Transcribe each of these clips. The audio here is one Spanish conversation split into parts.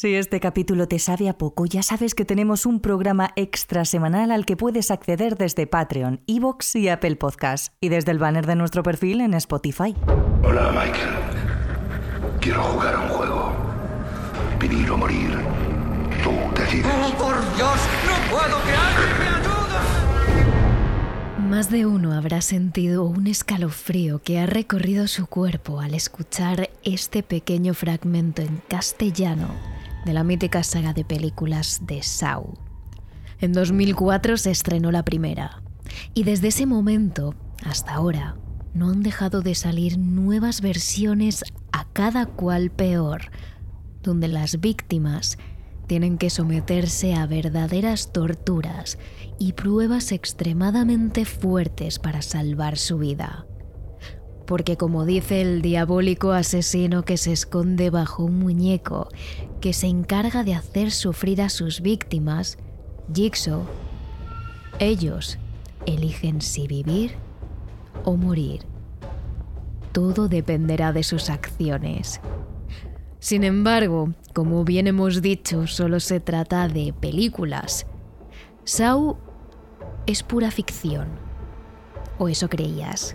Si este capítulo te sabe a poco, ya sabes que tenemos un programa extra semanal al que puedes acceder desde Patreon, Evox y Apple Podcasts, y desde el banner de nuestro perfil en Spotify. Hola, Michael. Quiero jugar a un juego. Vivir o morir. Tú decides. ¡Oh, por Dios! ¡No puedo que alguien me ayude! Más de uno habrá sentido un escalofrío que ha recorrido su cuerpo al escuchar este pequeño fragmento en castellano de la mítica saga de películas de Saw. En 2004 se estrenó la primera, y desde ese momento hasta ahora no han dejado de salir nuevas versiones a cada cual peor, donde las víctimas tienen que someterse a verdaderas torturas y pruebas extremadamente fuertes para salvar su vida porque como dice el diabólico asesino que se esconde bajo un muñeco que se encarga de hacer sufrir a sus víctimas, Jigsaw, ellos eligen si vivir o morir. Todo dependerá de sus acciones. Sin embargo, como bien hemos dicho, solo se trata de películas. Saw es pura ficción. ¿O eso creías?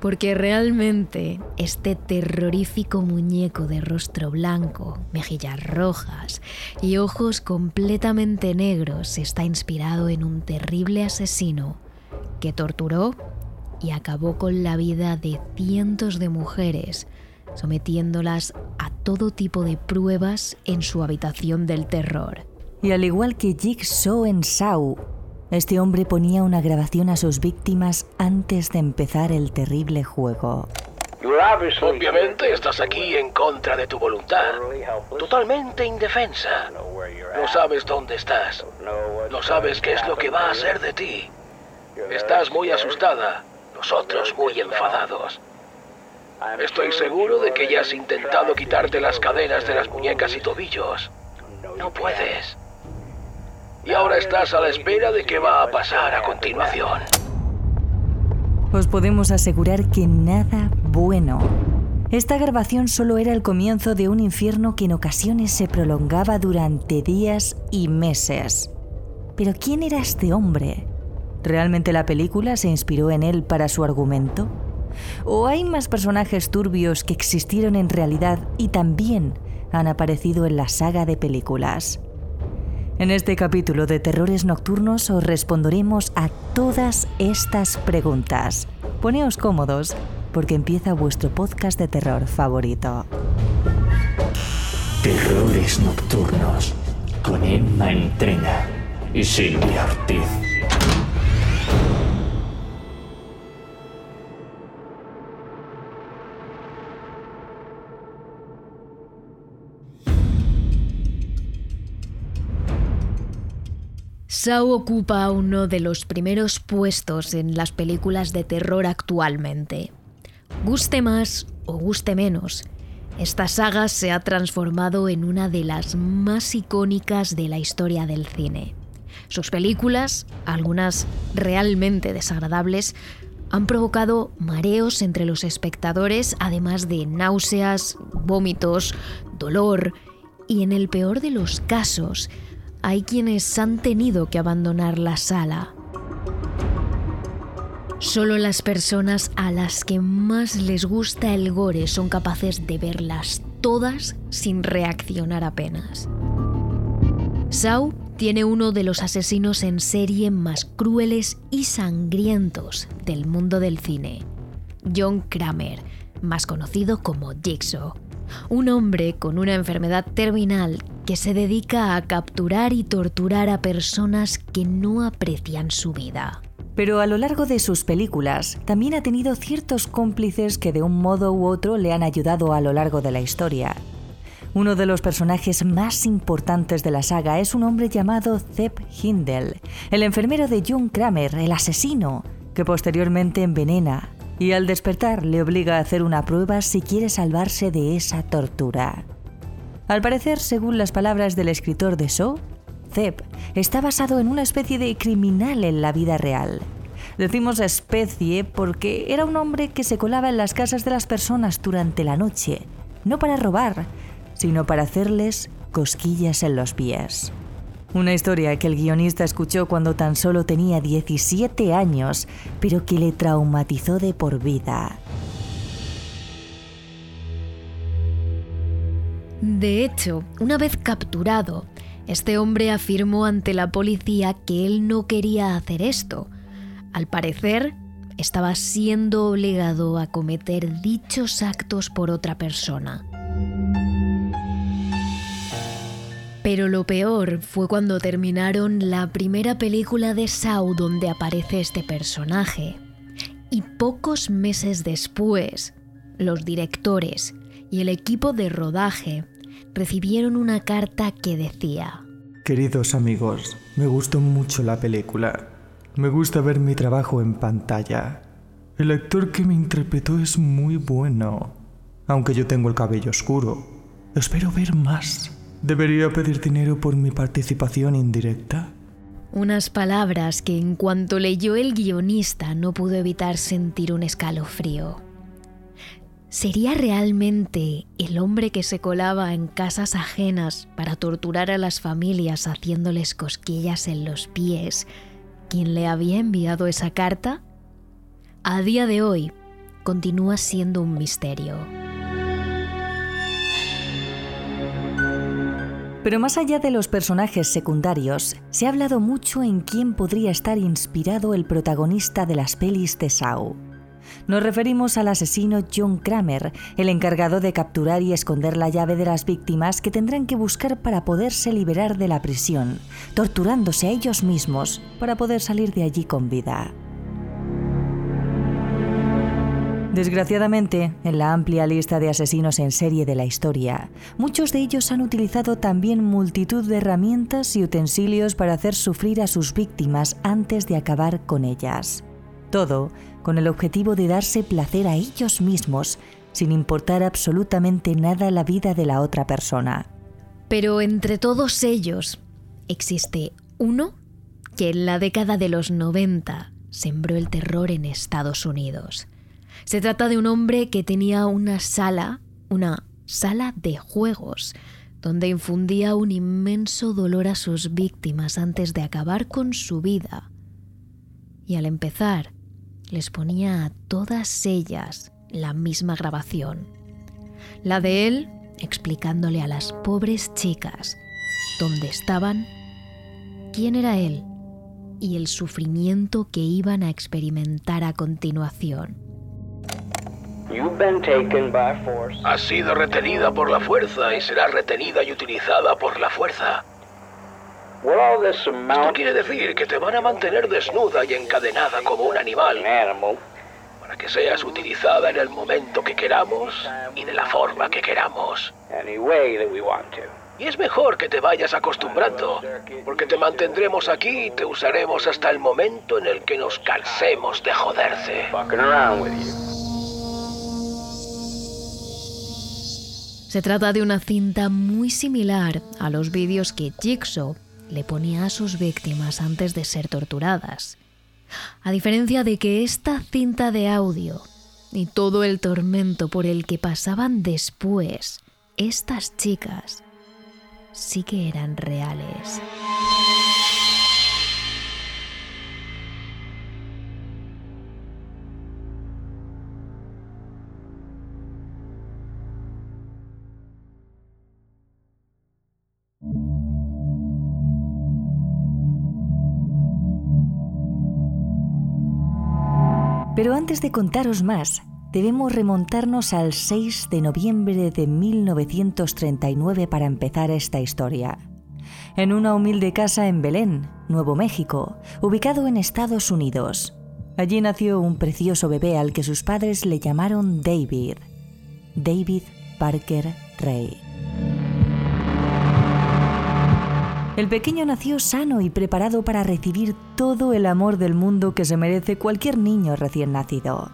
Porque realmente este terrorífico muñeco de rostro blanco, mejillas rojas y ojos completamente negros está inspirado en un terrible asesino que torturó y acabó con la vida de cientos de mujeres, sometiéndolas a todo tipo de pruebas en su habitación del terror. Y al igual que Jigsaw en Saw, este hombre ponía una grabación a sus víctimas antes de empezar el terrible juego. Obviamente estás aquí en contra de tu voluntad, totalmente indefensa. No sabes dónde estás, no sabes qué es lo que va a hacer de ti. Estás muy asustada, nosotros muy enfadados. Estoy seguro de que ya has intentado quitarte las cadenas de las muñecas y tobillos. No puedes y ahora estás a la espera de qué va a pasar a continuación. Os podemos asegurar que nada bueno. Esta grabación solo era el comienzo de un infierno que en ocasiones se prolongaba durante días y meses. Pero ¿quién era este hombre? ¿Realmente la película se inspiró en él para su argumento? ¿O hay más personajes turbios que existieron en realidad y también han aparecido en la saga de películas? En este capítulo de Terrores Nocturnos os responderemos a todas estas preguntas. Poneos cómodos porque empieza vuestro podcast de terror favorito. Terrores Nocturnos con Emma Entrena y Silvia Ortiz. Saw ocupa uno de los primeros puestos en las películas de terror actualmente. Guste más o guste menos, esta saga se ha transformado en una de las más icónicas de la historia del cine. Sus películas, algunas realmente desagradables, han provocado mareos entre los espectadores, además de náuseas, vómitos, dolor y, en el peor de los casos, hay quienes han tenido que abandonar la sala. Solo las personas a las que más les gusta el gore son capaces de verlas todas sin reaccionar apenas. Saw tiene uno de los asesinos en serie más crueles y sangrientos del mundo del cine, John Kramer, más conocido como Jigsaw. Un hombre con una enfermedad terminal que se dedica a capturar y torturar a personas que no aprecian su vida. Pero a lo largo de sus películas también ha tenido ciertos cómplices que de un modo u otro le han ayudado a lo largo de la historia. Uno de los personajes más importantes de la saga es un hombre llamado Zeb Hindel, el enfermero de John Kramer, el asesino, que posteriormente envenena y al despertar le obliga a hacer una prueba si quiere salvarse de esa tortura. Al parecer, según las palabras del escritor de Shaw, Zeb está basado en una especie de criminal en la vida real. Decimos especie porque era un hombre que se colaba en las casas de las personas durante la noche, no para robar, sino para hacerles cosquillas en los pies. Una historia que el guionista escuchó cuando tan solo tenía 17 años, pero que le traumatizó de por vida. De hecho, una vez capturado, este hombre afirmó ante la policía que él no quería hacer esto. Al parecer, estaba siendo obligado a cometer dichos actos por otra persona. Pero lo peor fue cuando terminaron la primera película de Saw donde aparece este personaje. Y pocos meses después, los directores y el equipo de rodaje recibieron una carta que decía, Queridos amigos, me gustó mucho la película. Me gusta ver mi trabajo en pantalla. El actor que me interpretó es muy bueno, aunque yo tengo el cabello oscuro. Espero ver más. ¿Debería pedir dinero por mi participación indirecta? Unas palabras que en cuanto leyó el guionista no pudo evitar sentir un escalofrío. ¿Sería realmente el hombre que se colaba en casas ajenas para torturar a las familias haciéndoles cosquillas en los pies quien le había enviado esa carta? A día de hoy continúa siendo un misterio. Pero más allá de los personajes secundarios, se ha hablado mucho en quién podría estar inspirado el protagonista de las pelis de Saw. Nos referimos al asesino John Kramer, el encargado de capturar y esconder la llave de las víctimas que tendrán que buscar para poderse liberar de la prisión, torturándose a ellos mismos para poder salir de allí con vida. Desgraciadamente, en la amplia lista de asesinos en serie de la historia, muchos de ellos han utilizado también multitud de herramientas y utensilios para hacer sufrir a sus víctimas antes de acabar con ellas. Todo con el objetivo de darse placer a ellos mismos, sin importar absolutamente nada la vida de la otra persona. Pero entre todos ellos existe uno que en la década de los 90 sembró el terror en Estados Unidos. Se trata de un hombre que tenía una sala, una sala de juegos, donde infundía un inmenso dolor a sus víctimas antes de acabar con su vida. Y al empezar, les ponía a todas ellas la misma grabación. La de él explicándole a las pobres chicas dónde estaban, quién era él y el sufrimiento que iban a experimentar a continuación. Has sido retenida por la fuerza y serás retenida y utilizada por la fuerza. Esto quiere decir que te van a mantener desnuda y encadenada como un animal. Para que seas utilizada en el momento que queramos y de la forma que queramos. Y es mejor que te vayas acostumbrando, porque te mantendremos aquí y te usaremos hasta el momento en el que nos cansemos de joderte. Se trata de una cinta muy similar a los vídeos que Jigsaw le ponía a sus víctimas antes de ser torturadas. A diferencia de que esta cinta de audio y todo el tormento por el que pasaban después, estas chicas sí que eran reales. Pero antes de contaros más, debemos remontarnos al 6 de noviembre de 1939 para empezar esta historia. En una humilde casa en Belén, Nuevo México, ubicado en Estados Unidos. Allí nació un precioso bebé al que sus padres le llamaron David. David Parker Ray. El pequeño nació sano y preparado para recibir todo el amor del mundo que se merece cualquier niño recién nacido.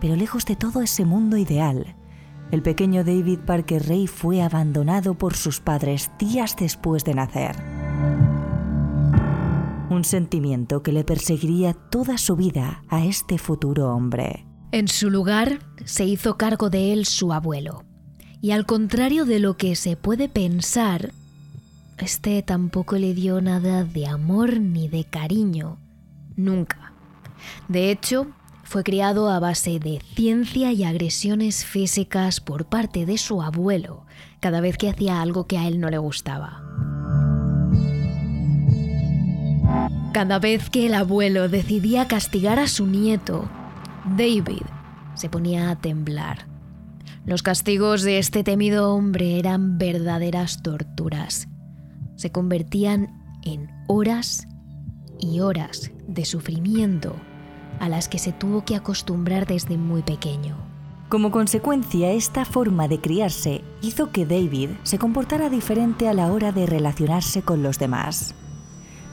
Pero lejos de todo ese mundo ideal, el pequeño David Parker Ray fue abandonado por sus padres días después de nacer. Un sentimiento que le perseguiría toda su vida a este futuro hombre. En su lugar se hizo cargo de él su abuelo, Y al contrario de lo que se puede pensar, este tampoco le dio nada de amor ni de cariño. Nunca. De hecho, fue criado a base de ciencia y agresiones físicas por parte de su abuelo cada vez que hacía algo que a él no le gustaba. Cada vez que el abuelo decidía castigar a su nieto, David se ponía a temblar. Los castigos de este temido hombre eran verdaderas torturas. Se convertían en horas y horas de sufrimiento a las que se tuvo que acostumbrar desde muy pequeño. Como consecuencia, esta forma de criarse hizo que David se comportara diferente a la hora de relacionarse con los demás.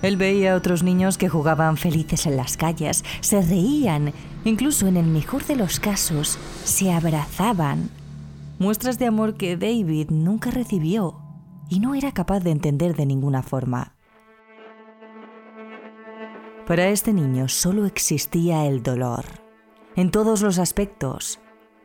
Él veía a otros niños que jugaban felices en las calles, se reían, incluso en el mejor de los casos, se abrazaban. Muestras de amor que David nunca recibió y no era capaz de entender de ninguna forma. Para este niño solo existía el dolor, en todos los aspectos.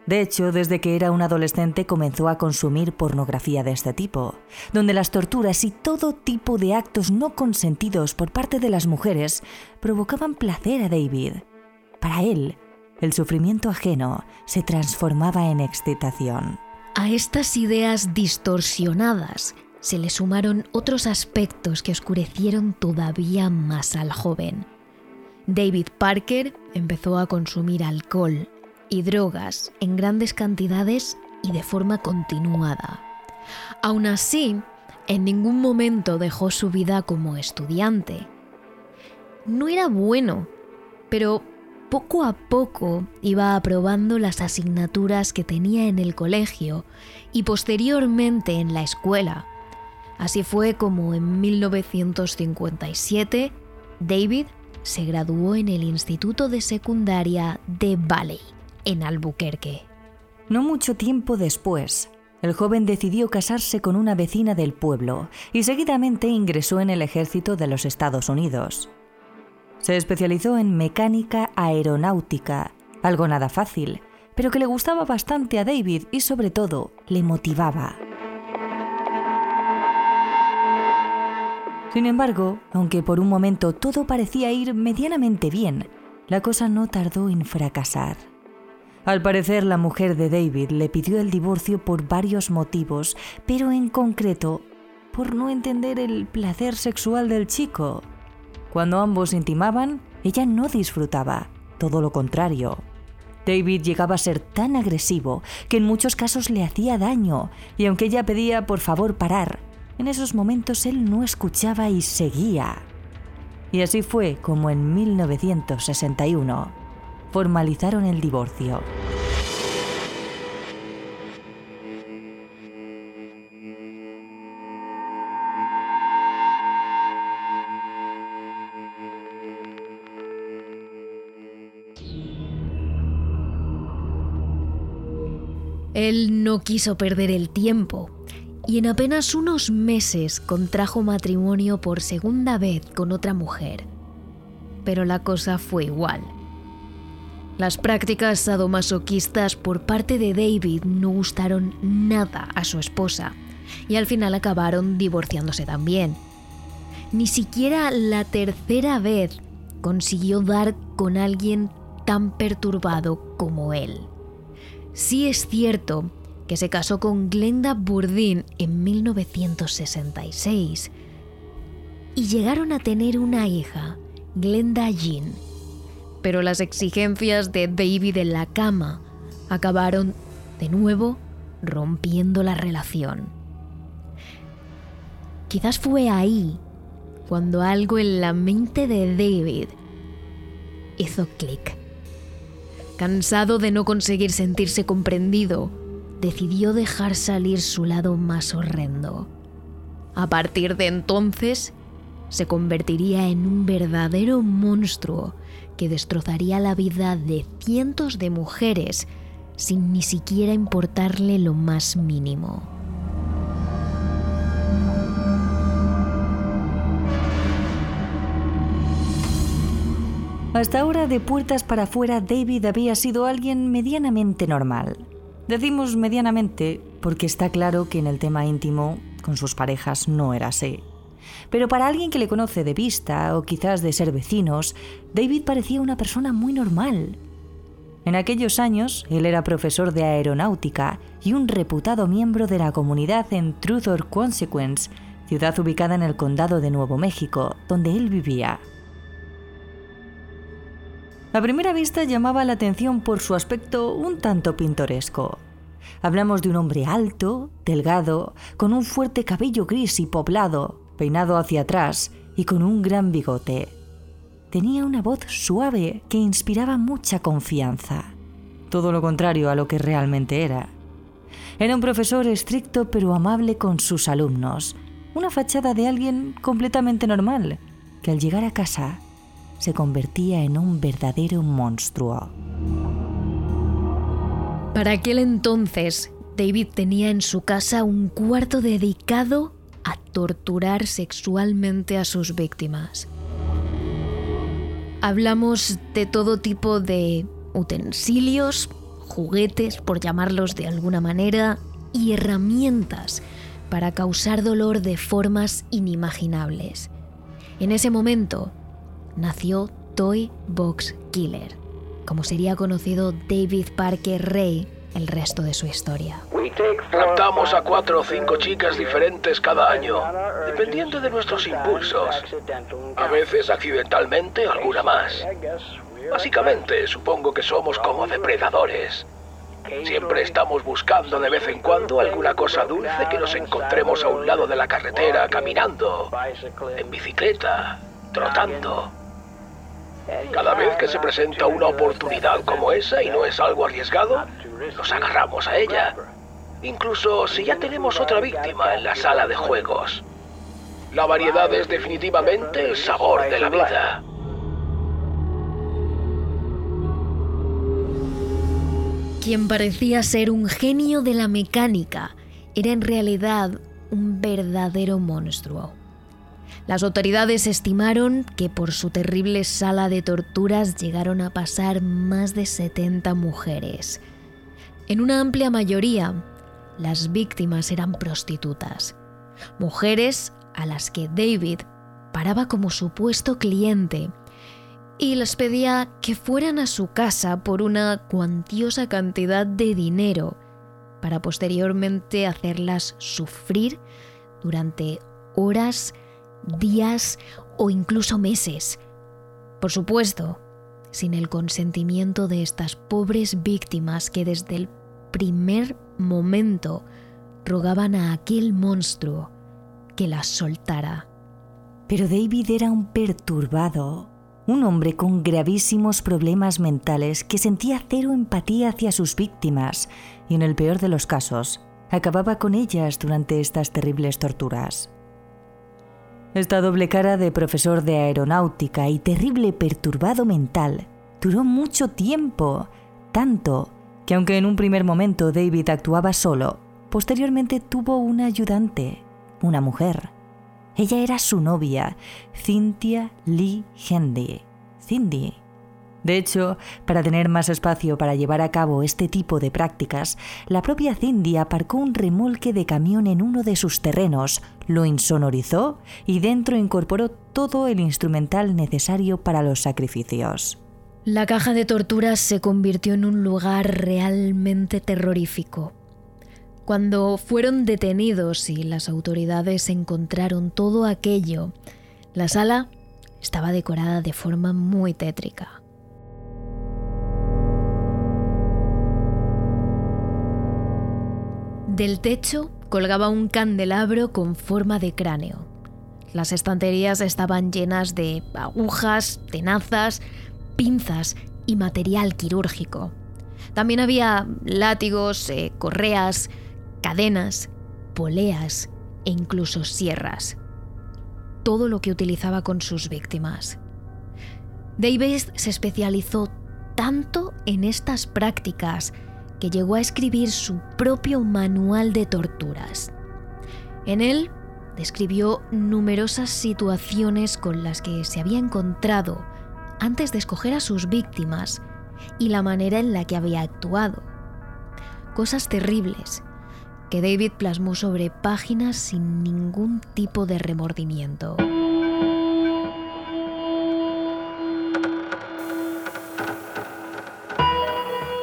De hecho, desde que era un adolescente comenzó a consumir pornografía de este tipo, donde las torturas y todo tipo de actos no consentidos por parte de las mujeres provocaban placer a David. Para él, el sufrimiento ajeno se transformaba en excitación. A estas ideas distorsionadas se le sumaron otros aspectos que oscurecieron todavía más al joven. David Parker empezó a consumir alcohol y drogas en grandes cantidades y de forma continuada. Aún así, en ningún momento dejó su vida como estudiante. No era bueno, pero poco a poco iba aprobando las asignaturas que tenía en el colegio y posteriormente en la escuela. Así fue como en 1957 David se graduó en el Instituto de Secundaria de Valley, en Albuquerque. No mucho tiempo después, el joven decidió casarse con una vecina del pueblo y seguidamente ingresó en el ejército de los Estados Unidos. Se especializó en mecánica aeronáutica, algo nada fácil, pero que le gustaba bastante a David y sobre todo le motivaba. Sin embargo, aunque por un momento todo parecía ir medianamente bien, la cosa no tardó en fracasar. Al parecer, la mujer de David le pidió el divorcio por varios motivos, pero en concreto por no entender el placer sexual del chico. Cuando ambos intimaban, ella no disfrutaba, todo lo contrario. David llegaba a ser tan agresivo que en muchos casos le hacía daño, y aunque ella pedía por favor parar, en esos momentos él no escuchaba y seguía. Y así fue como en 1961 formalizaron el divorcio. Él no quiso perder el tiempo y en apenas unos meses contrajo matrimonio por segunda vez con otra mujer. Pero la cosa fue igual. Las prácticas sadomasoquistas por parte de David no gustaron nada a su esposa y al final acabaron divorciándose también. Ni siquiera la tercera vez consiguió dar con alguien tan perturbado como él. Sí es cierto que se casó con Glenda Burdin en 1966 y llegaron a tener una hija, Glenda Jean. Pero las exigencias de David en la cama acabaron de nuevo rompiendo la relación. Quizás fue ahí cuando algo en la mente de David hizo clic. Cansado de no conseguir sentirse comprendido, decidió dejar salir su lado más horrendo. A partir de entonces, se convertiría en un verdadero monstruo que destrozaría la vida de cientos de mujeres sin ni siquiera importarle lo más mínimo. Hasta ahora, de puertas para afuera, David había sido alguien medianamente normal. Decimos medianamente porque está claro que en el tema íntimo con sus parejas no era así. Pero para alguien que le conoce de vista o quizás de ser vecinos, David parecía una persona muy normal. En aquellos años, él era profesor de aeronáutica y un reputado miembro de la comunidad en Truth or Consequence, ciudad ubicada en el condado de Nuevo México, donde él vivía. A primera vista llamaba la atención por su aspecto un tanto pintoresco. Hablamos de un hombre alto, delgado, con un fuerte cabello gris y poblado, peinado hacia atrás y con un gran bigote. Tenía una voz suave que inspiraba mucha confianza, todo lo contrario a lo que realmente era. Era un profesor estricto pero amable con sus alumnos, una fachada de alguien completamente normal, que al llegar a casa se convertía en un verdadero monstruo. Para aquel entonces, David tenía en su casa un cuarto dedicado a torturar sexualmente a sus víctimas. Hablamos de todo tipo de utensilios, juguetes, por llamarlos de alguna manera, y herramientas para causar dolor de formas inimaginables. En ese momento nació Toy Box Killer como sería conocido David Parker Ray el resto de su historia. Raptamos a cuatro o cinco chicas diferentes cada año, dependiendo de nuestros impulsos. A veces accidentalmente, alguna más. Básicamente, supongo que somos como depredadores. Siempre estamos buscando de vez en cuando alguna cosa dulce que nos encontremos a un lado de la carretera, caminando, en bicicleta, trotando. Cada vez que se presenta una oportunidad como esa y no es algo arriesgado, nos agarramos a ella. Incluso si ya tenemos otra víctima en la sala de juegos. La variedad es definitivamente el sabor de la vida. Quien parecía ser un genio de la mecánica era en realidad un verdadero monstruo. Las autoridades estimaron que por su terrible sala de torturas llegaron a pasar más de 70 mujeres. En una amplia mayoría, las víctimas eran prostitutas, mujeres a las que David paraba como supuesto cliente y les pedía que fueran a su casa por una cuantiosa cantidad de dinero para posteriormente hacerlas sufrir durante horas días o incluso meses. Por supuesto, sin el consentimiento de estas pobres víctimas que desde el primer momento rogaban a aquel monstruo que las soltara. Pero David era un perturbado, un hombre con gravísimos problemas mentales que sentía cero empatía hacia sus víctimas y en el peor de los casos, acababa con ellas durante estas terribles torturas. Esta doble cara de profesor de aeronáutica y terrible perturbado mental duró mucho tiempo, tanto que aunque en un primer momento David actuaba solo, posteriormente tuvo una ayudante, una mujer. Ella era su novia, Cynthia Lee Hendy. Cindy de hecho, para tener más espacio para llevar a cabo este tipo de prácticas, la propia Cindy aparcó un remolque de camión en uno de sus terrenos, lo insonorizó y dentro incorporó todo el instrumental necesario para los sacrificios. La caja de torturas se convirtió en un lugar realmente terrorífico. Cuando fueron detenidos y las autoridades encontraron todo aquello, la sala estaba decorada de forma muy tétrica. Del techo colgaba un candelabro con forma de cráneo. Las estanterías estaban llenas de agujas, tenazas, pinzas y material quirúrgico. También había látigos, eh, correas, cadenas, poleas e incluso sierras. Todo lo que utilizaba con sus víctimas. Davis se especializó tanto en estas prácticas que llegó a escribir su propio manual de torturas. En él describió numerosas situaciones con las que se había encontrado antes de escoger a sus víctimas y la manera en la que había actuado. Cosas terribles que David plasmó sobre páginas sin ningún tipo de remordimiento.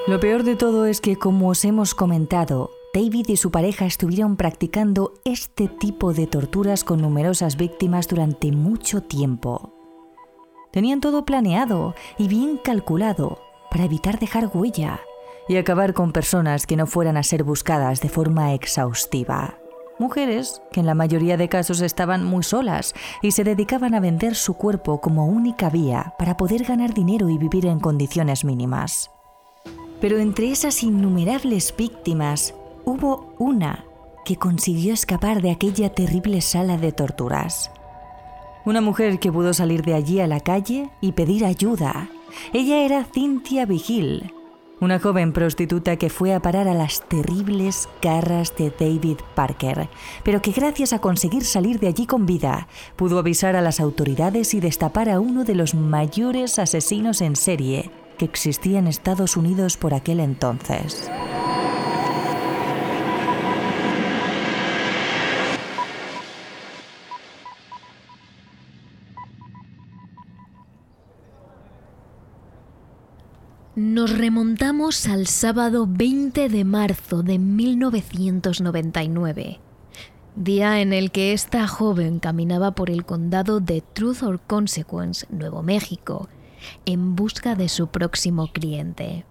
Lo peor de todo es que, como os hemos comentado, David y su pareja estuvieron practicando este tipo de torturas con numerosas víctimas durante mucho tiempo. Tenían todo planeado y bien calculado para evitar dejar huella y acabar con personas que no fueran a ser buscadas de forma exhaustiva. Mujeres que en la mayoría de casos estaban muy solas y se dedicaban a vender su cuerpo como única vía para poder ganar dinero y vivir en condiciones mínimas. Pero entre esas innumerables víctimas hubo una que consiguió escapar de aquella terrible sala de torturas. Una mujer que pudo salir de allí a la calle y pedir ayuda. Ella era Cynthia Vigil, una joven prostituta que fue a parar a las terribles garras de David Parker, pero que gracias a conseguir salir de allí con vida, pudo avisar a las autoridades y destapar a uno de los mayores asesinos en serie existía en Estados Unidos por aquel entonces. Nos remontamos al sábado 20 de marzo de 1999, día en el que esta joven caminaba por el condado de Truth or Consequence, Nuevo México, en busca de su próximo cliente.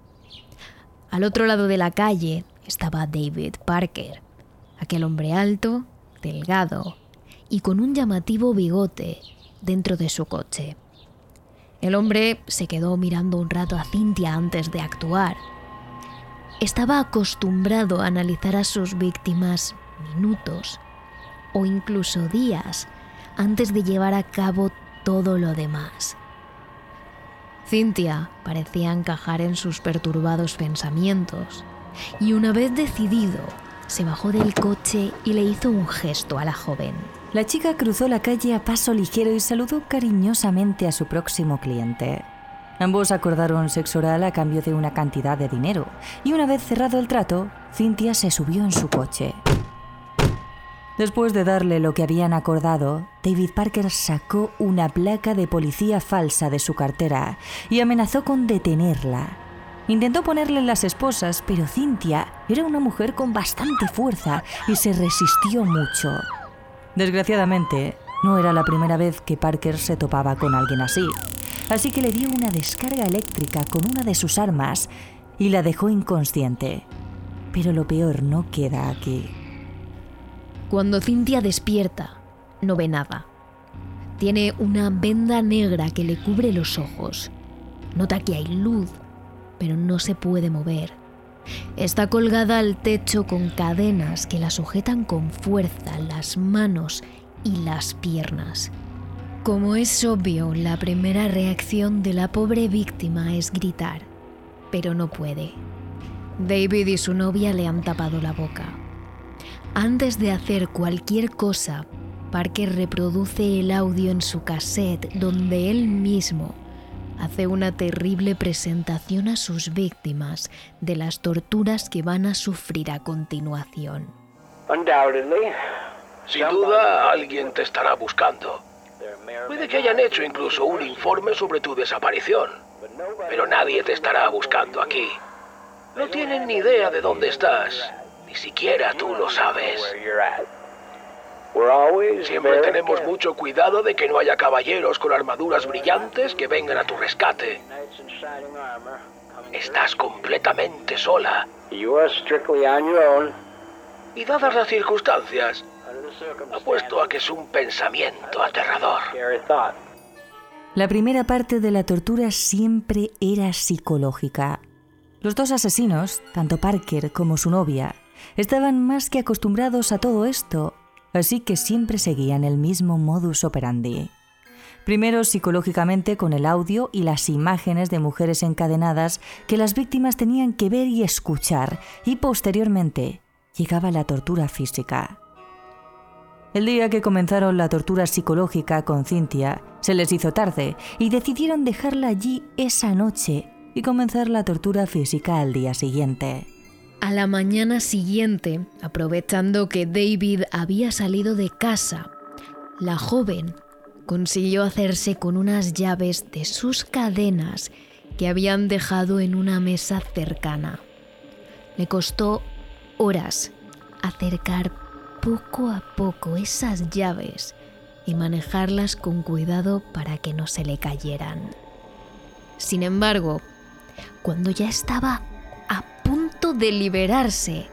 Al otro lado de la calle estaba David Parker, aquel hombre alto, delgado y con un llamativo bigote dentro de su coche. El hombre se quedó mirando un rato a Cintia antes de actuar. Estaba acostumbrado a analizar a sus víctimas minutos o incluso días antes de llevar a cabo todo lo demás. Cintia parecía encajar en sus perturbados pensamientos y una vez decidido, se bajó del coche y le hizo un gesto a la joven. La chica cruzó la calle a paso ligero y saludó cariñosamente a su próximo cliente. Ambos acordaron sexo oral a cambio de una cantidad de dinero, y una vez cerrado el trato, Cynthia se subió en su coche. Después de darle lo que habían acordado, David Parker sacó una placa de policía falsa de su cartera y amenazó con detenerla. Intentó ponerle las esposas, pero Cynthia era una mujer con bastante fuerza y se resistió mucho. Desgraciadamente, no era la primera vez que Parker se topaba con alguien así, así que le dio una descarga eléctrica con una de sus armas y la dejó inconsciente. Pero lo peor no queda aquí. Cuando Cynthia despierta, no ve nada. Tiene una venda negra que le cubre los ojos. Nota que hay luz, pero no se puede mover. Está colgada al techo con cadenas que la sujetan con fuerza las manos y las piernas. Como es obvio, la primera reacción de la pobre víctima es gritar, pero no puede. David y su novia le han tapado la boca. Antes de hacer cualquier cosa, Parker reproduce el audio en su cassette donde él mismo hace una terrible presentación a sus víctimas de las torturas que van a sufrir a continuación. Sin duda, alguien te estará buscando. Puede que hayan hecho incluso un informe sobre tu desaparición, pero nadie te estará buscando aquí. No tienen ni idea de dónde estás, ni siquiera tú lo sabes. Siempre tenemos mucho cuidado de que no haya caballeros con armaduras brillantes que vengan a tu rescate. Estás completamente sola. Y dadas las circunstancias, apuesto a que es un pensamiento aterrador. La primera parte de la tortura siempre era psicológica. Los dos asesinos, tanto Parker como su novia, estaban más que acostumbrados a todo esto así que siempre seguían el mismo modus operandi. Primero psicológicamente con el audio y las imágenes de mujeres encadenadas que las víctimas tenían que ver y escuchar, y posteriormente llegaba la tortura física. El día que comenzaron la tortura psicológica con Cynthia, se les hizo tarde y decidieron dejarla allí esa noche y comenzar la tortura física al día siguiente. A la mañana siguiente, aprovechando que David había salido de casa, la joven consiguió hacerse con unas llaves de sus cadenas que habían dejado en una mesa cercana. Le costó horas acercar poco a poco esas llaves y manejarlas con cuidado para que no se le cayeran. Sin embargo, cuando ya estaba de liberarse,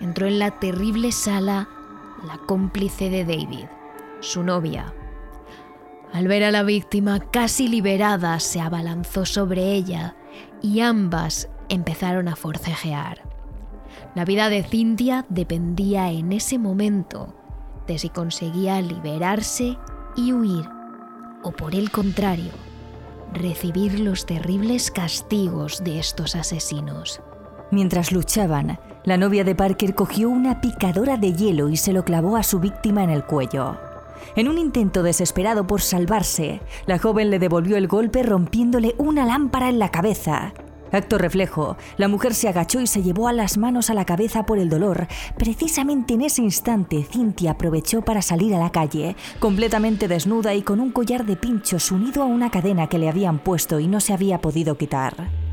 entró en la terrible sala la cómplice de David, su novia. Al ver a la víctima casi liberada, se abalanzó sobre ella y ambas empezaron a forcejear. La vida de Cynthia dependía en ese momento de si conseguía liberarse y huir, o por el contrario, recibir los terribles castigos de estos asesinos. Mientras luchaban, la novia de Parker cogió una picadora de hielo y se lo clavó a su víctima en el cuello. En un intento desesperado por salvarse, la joven le devolvió el golpe rompiéndole una lámpara en la cabeza. Acto reflejo, la mujer se agachó y se llevó a las manos a la cabeza por el dolor. Precisamente en ese instante, Cynthia aprovechó para salir a la calle, completamente desnuda y con un collar de pinchos unido a una cadena que le habían puesto y no se había podido quitar.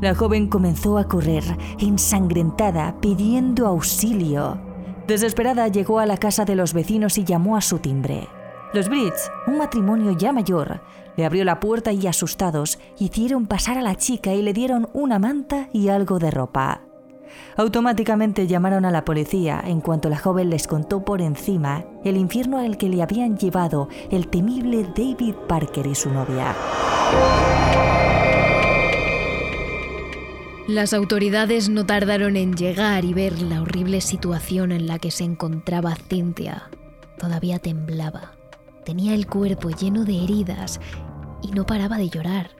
La joven comenzó a correr, ensangrentada, pidiendo auxilio. Desesperada llegó a la casa de los vecinos y llamó a su timbre. Los Brits, un matrimonio ya mayor, le abrió la puerta y asustados hicieron pasar a la chica y le dieron una manta y algo de ropa. Automáticamente llamaron a la policía en cuanto la joven les contó por encima el infierno al que le habían llevado el temible David Parker y su novia. Las autoridades no tardaron en llegar y ver la horrible situación en la que se encontraba Cynthia. Todavía temblaba. Tenía el cuerpo lleno de heridas y no paraba de llorar.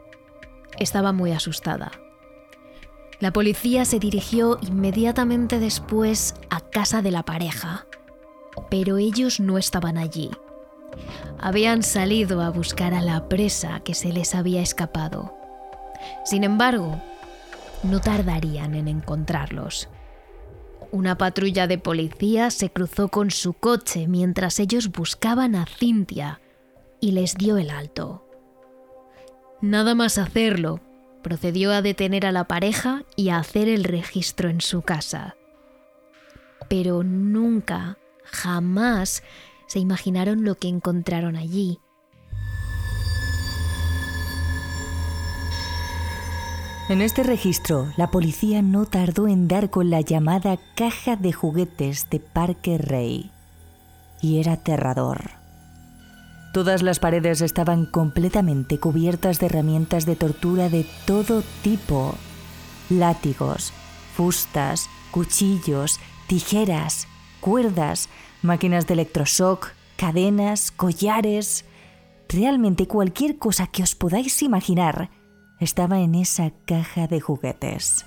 Estaba muy asustada. La policía se dirigió inmediatamente después a casa de la pareja, pero ellos no estaban allí. Habían salido a buscar a la presa que se les había escapado. Sin embargo, no tardarían en encontrarlos. Una patrulla de policía se cruzó con su coche mientras ellos buscaban a Cintia y les dio el alto. Nada más hacerlo, procedió a detener a la pareja y a hacer el registro en su casa. Pero nunca, jamás se imaginaron lo que encontraron allí. En este registro, la policía no tardó en dar con la llamada caja de juguetes de Parker Rey. Y era aterrador. Todas las paredes estaban completamente cubiertas de herramientas de tortura de todo tipo. Látigos, fustas, cuchillos, tijeras, cuerdas, máquinas de electroshock, cadenas, collares. Realmente cualquier cosa que os podáis imaginar estaba en esa caja de juguetes.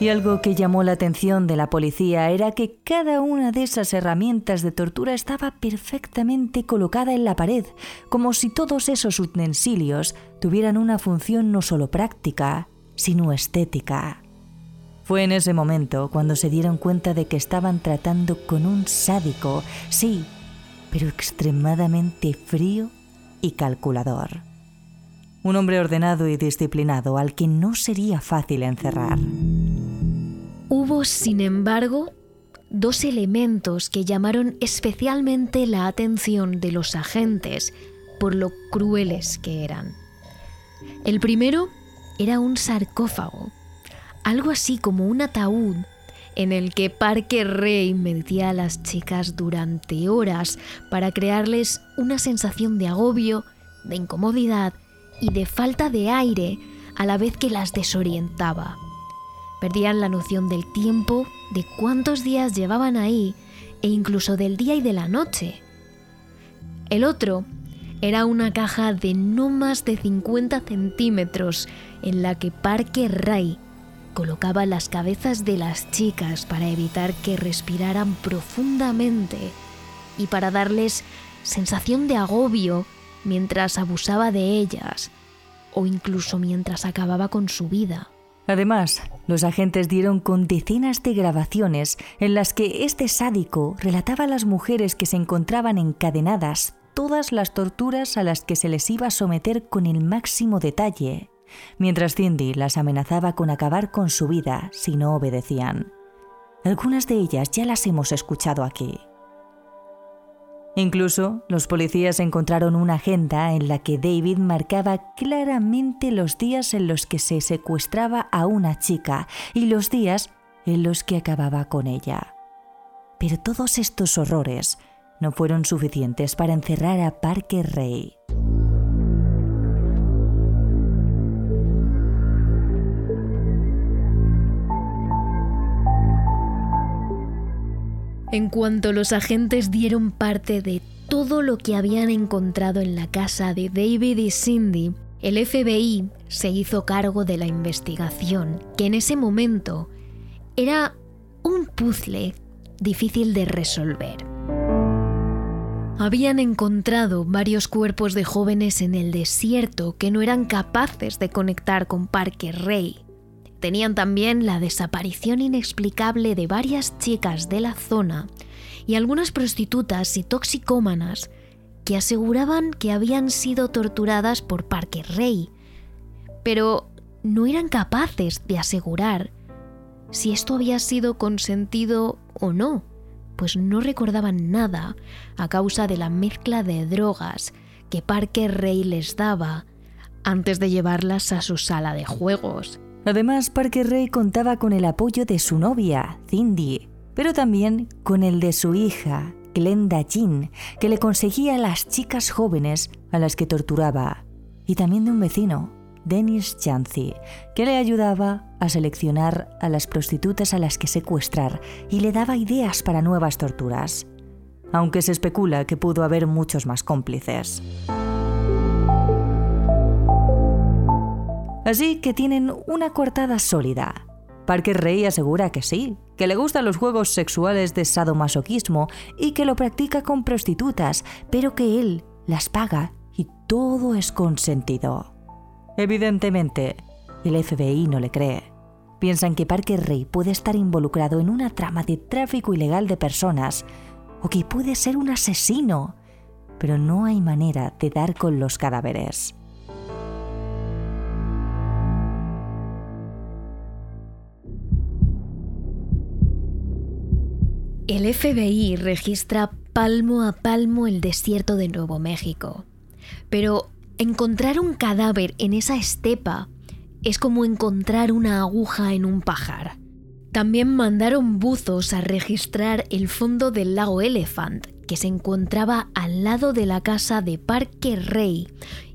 Y algo que llamó la atención de la policía era que cada una de esas herramientas de tortura estaba perfectamente colocada en la pared, como si todos esos utensilios tuvieran una función no solo práctica, sino estética. Fue en ese momento cuando se dieron cuenta de que estaban tratando con un sádico, sí, pero extremadamente frío y calculador un hombre ordenado y disciplinado al que no sería fácil encerrar. Hubo, sin embargo, dos elementos que llamaron especialmente la atención de los agentes por lo crueles que eran. El primero era un sarcófago, algo así como un ataúd en el que Parker Rey metía a las chicas durante horas para crearles una sensación de agobio, de incomodidad y de falta de aire a la vez que las desorientaba. Perdían la noción del tiempo, de cuántos días llevaban ahí e incluso del día y de la noche. El otro era una caja de no más de 50 centímetros en la que Parker Ray colocaba las cabezas de las chicas para evitar que respiraran profundamente y para darles sensación de agobio mientras abusaba de ellas o incluso mientras acababa con su vida. Además, los agentes dieron con decenas de grabaciones en las que este sádico relataba a las mujeres que se encontraban encadenadas todas las torturas a las que se les iba a someter con el máximo detalle, mientras Cindy las amenazaba con acabar con su vida si no obedecían. Algunas de ellas ya las hemos escuchado aquí. Incluso los policías encontraron una agenda en la que David marcaba claramente los días en los que se secuestraba a una chica y los días en los que acababa con ella. Pero todos estos horrores no fueron suficientes para encerrar a Parker Ray. En cuanto los agentes dieron parte de todo lo que habían encontrado en la casa de David y Cindy, el FBI se hizo cargo de la investigación, que en ese momento era un puzzle difícil de resolver. Habían encontrado varios cuerpos de jóvenes en el desierto que no eran capaces de conectar con Parker Ray, Tenían también la desaparición inexplicable de varias chicas de la zona y algunas prostitutas y toxicómanas que aseguraban que habían sido torturadas por Parker Rey, pero no eran capaces de asegurar si esto había sido consentido o no, pues no recordaban nada a causa de la mezcla de drogas que Parker Rey les daba antes de llevarlas a su sala de juegos. Además, Parker Ray contaba con el apoyo de su novia, Cindy, pero también con el de su hija, Glenda Jean, que le conseguía a las chicas jóvenes a las que torturaba, y también de un vecino, Dennis Chancy, que le ayudaba a seleccionar a las prostitutas a las que secuestrar y le daba ideas para nuevas torturas, aunque se especula que pudo haber muchos más cómplices. Así que tienen una cortada sólida. Parker Rey asegura que sí, que le gustan los juegos sexuales de sadomasoquismo y que lo practica con prostitutas, pero que él las paga y todo es consentido. Evidentemente, el FBI no le cree. Piensan que Parker Rey puede estar involucrado en una trama de tráfico ilegal de personas o que puede ser un asesino, pero no hay manera de dar con los cadáveres. El FBI registra palmo a palmo el desierto de Nuevo México. Pero encontrar un cadáver en esa estepa es como encontrar una aguja en un pajar. También mandaron buzos a registrar el fondo del lago Elephant, que se encontraba al lado de la casa de Parque Rey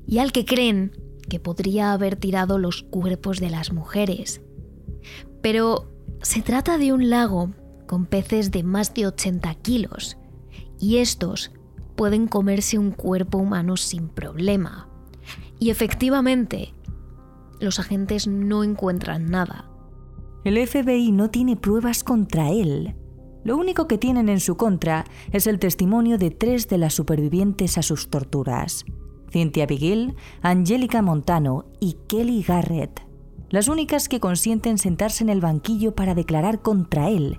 y al que creen que podría haber tirado los cuerpos de las mujeres. Pero se trata de un lago con peces de más de 80 kilos, y estos pueden comerse un cuerpo humano sin problema. Y efectivamente, los agentes no encuentran nada. El FBI no tiene pruebas contra él. Lo único que tienen en su contra es el testimonio de tres de las supervivientes a sus torturas. Cynthia Bigil, Angélica Montano y Kelly Garrett, las únicas que consienten sentarse en el banquillo para declarar contra él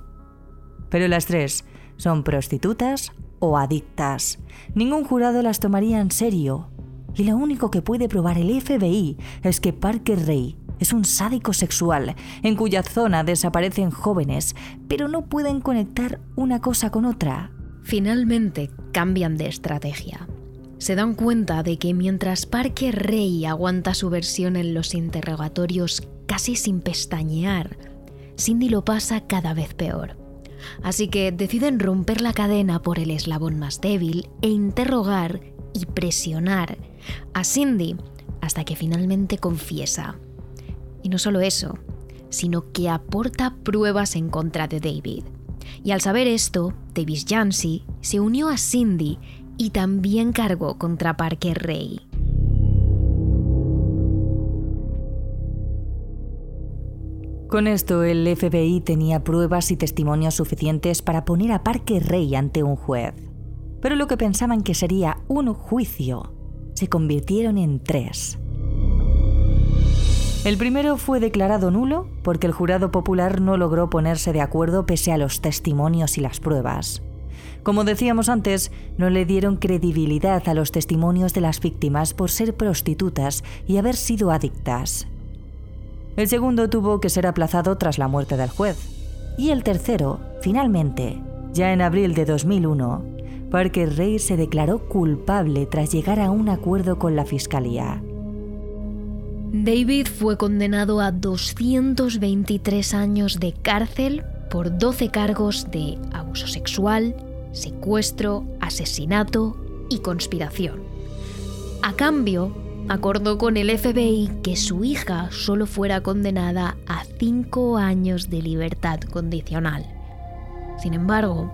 pero las tres son prostitutas o adictas. Ningún jurado las tomaría en serio. Y lo único que puede probar el FBI es que Parker Ray es un sádico sexual en cuya zona desaparecen jóvenes, pero no pueden conectar una cosa con otra. Finalmente cambian de estrategia. Se dan cuenta de que mientras Parker Ray aguanta su versión en los interrogatorios casi sin pestañear, Cindy lo pasa cada vez peor. Así que deciden romper la cadena por el eslabón más débil e interrogar y presionar a Cindy hasta que finalmente confiesa. Y no solo eso, sino que aporta pruebas en contra de David. Y al saber esto, Davis Jancy se unió a Cindy y también cargó contra Parker Ray. Con esto, el FBI tenía pruebas y testimonios suficientes para poner a Parker Rey ante un juez. Pero lo que pensaban que sería un juicio se convirtieron en tres. El primero fue declarado nulo porque el jurado popular no logró ponerse de acuerdo pese a los testimonios y las pruebas. Como decíamos antes, no le dieron credibilidad a los testimonios de las víctimas por ser prostitutas y haber sido adictas. El segundo tuvo que ser aplazado tras la muerte del juez. Y el tercero, finalmente, ya en abril de 2001, Parker Ray se declaró culpable tras llegar a un acuerdo con la fiscalía. David fue condenado a 223 años de cárcel por 12 cargos de abuso sexual, secuestro, asesinato y conspiración. A cambio, acordó con el FBI que su hija solo fuera condenada a 5 años de libertad condicional. Sin embargo,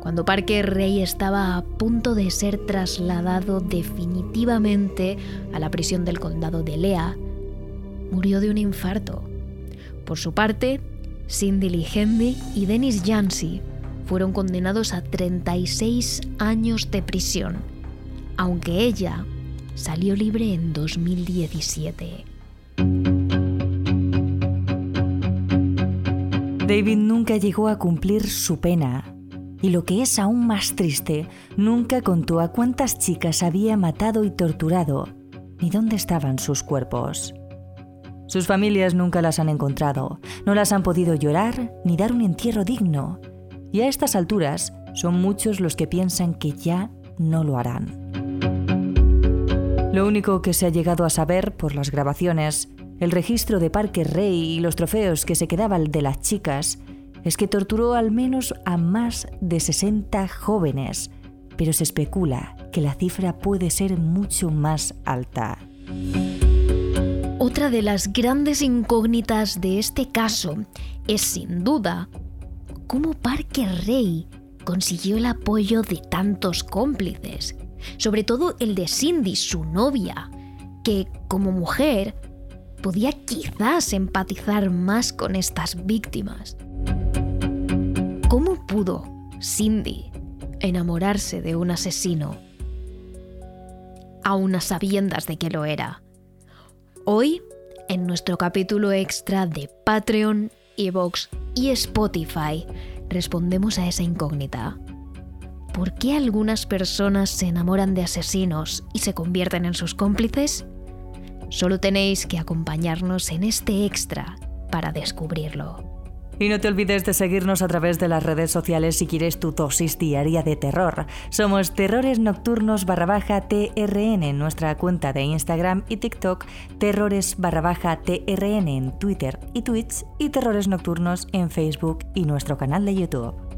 cuando Parker Rey estaba a punto de ser trasladado definitivamente a la prisión del condado de Lea, murió de un infarto. Por su parte, Cindy Lee y Dennis Jansi fueron condenados a 36 años de prisión, aunque ella salió libre en 2017. David nunca llegó a cumplir su pena. Y lo que es aún más triste, nunca contó a cuántas chicas había matado y torturado, ni dónde estaban sus cuerpos. Sus familias nunca las han encontrado, no las han podido llorar ni dar un entierro digno. Y a estas alturas son muchos los que piensan que ya no lo harán. Lo único que se ha llegado a saber por las grabaciones, el registro de Parker Rey y los trofeos que se quedaban de las chicas es que torturó al menos a más de 60 jóvenes, pero se especula que la cifra puede ser mucho más alta. Otra de las grandes incógnitas de este caso es sin duda cómo Parker Rey consiguió el apoyo de tantos cómplices, sobre todo el de Cindy, su novia, que como mujer podía quizás empatizar más con estas víctimas. ¿Cómo pudo Cindy enamorarse de un asesino a unas sabiendas de que lo era? Hoy, en nuestro capítulo extra de Patreon, Evox y Spotify, respondemos a esa incógnita. ¿Por qué algunas personas se enamoran de asesinos y se convierten en sus cómplices? Solo tenéis que acompañarnos en este extra para descubrirlo. Y no te olvides de seguirnos a través de las redes sociales si quieres tu dosis diaria de terror. Somos Terrores Nocturnos barra baja TRN en nuestra cuenta de Instagram y TikTok, Terrores barra baja TRN en Twitter y Twitch y Terrores Nocturnos en Facebook y nuestro canal de YouTube.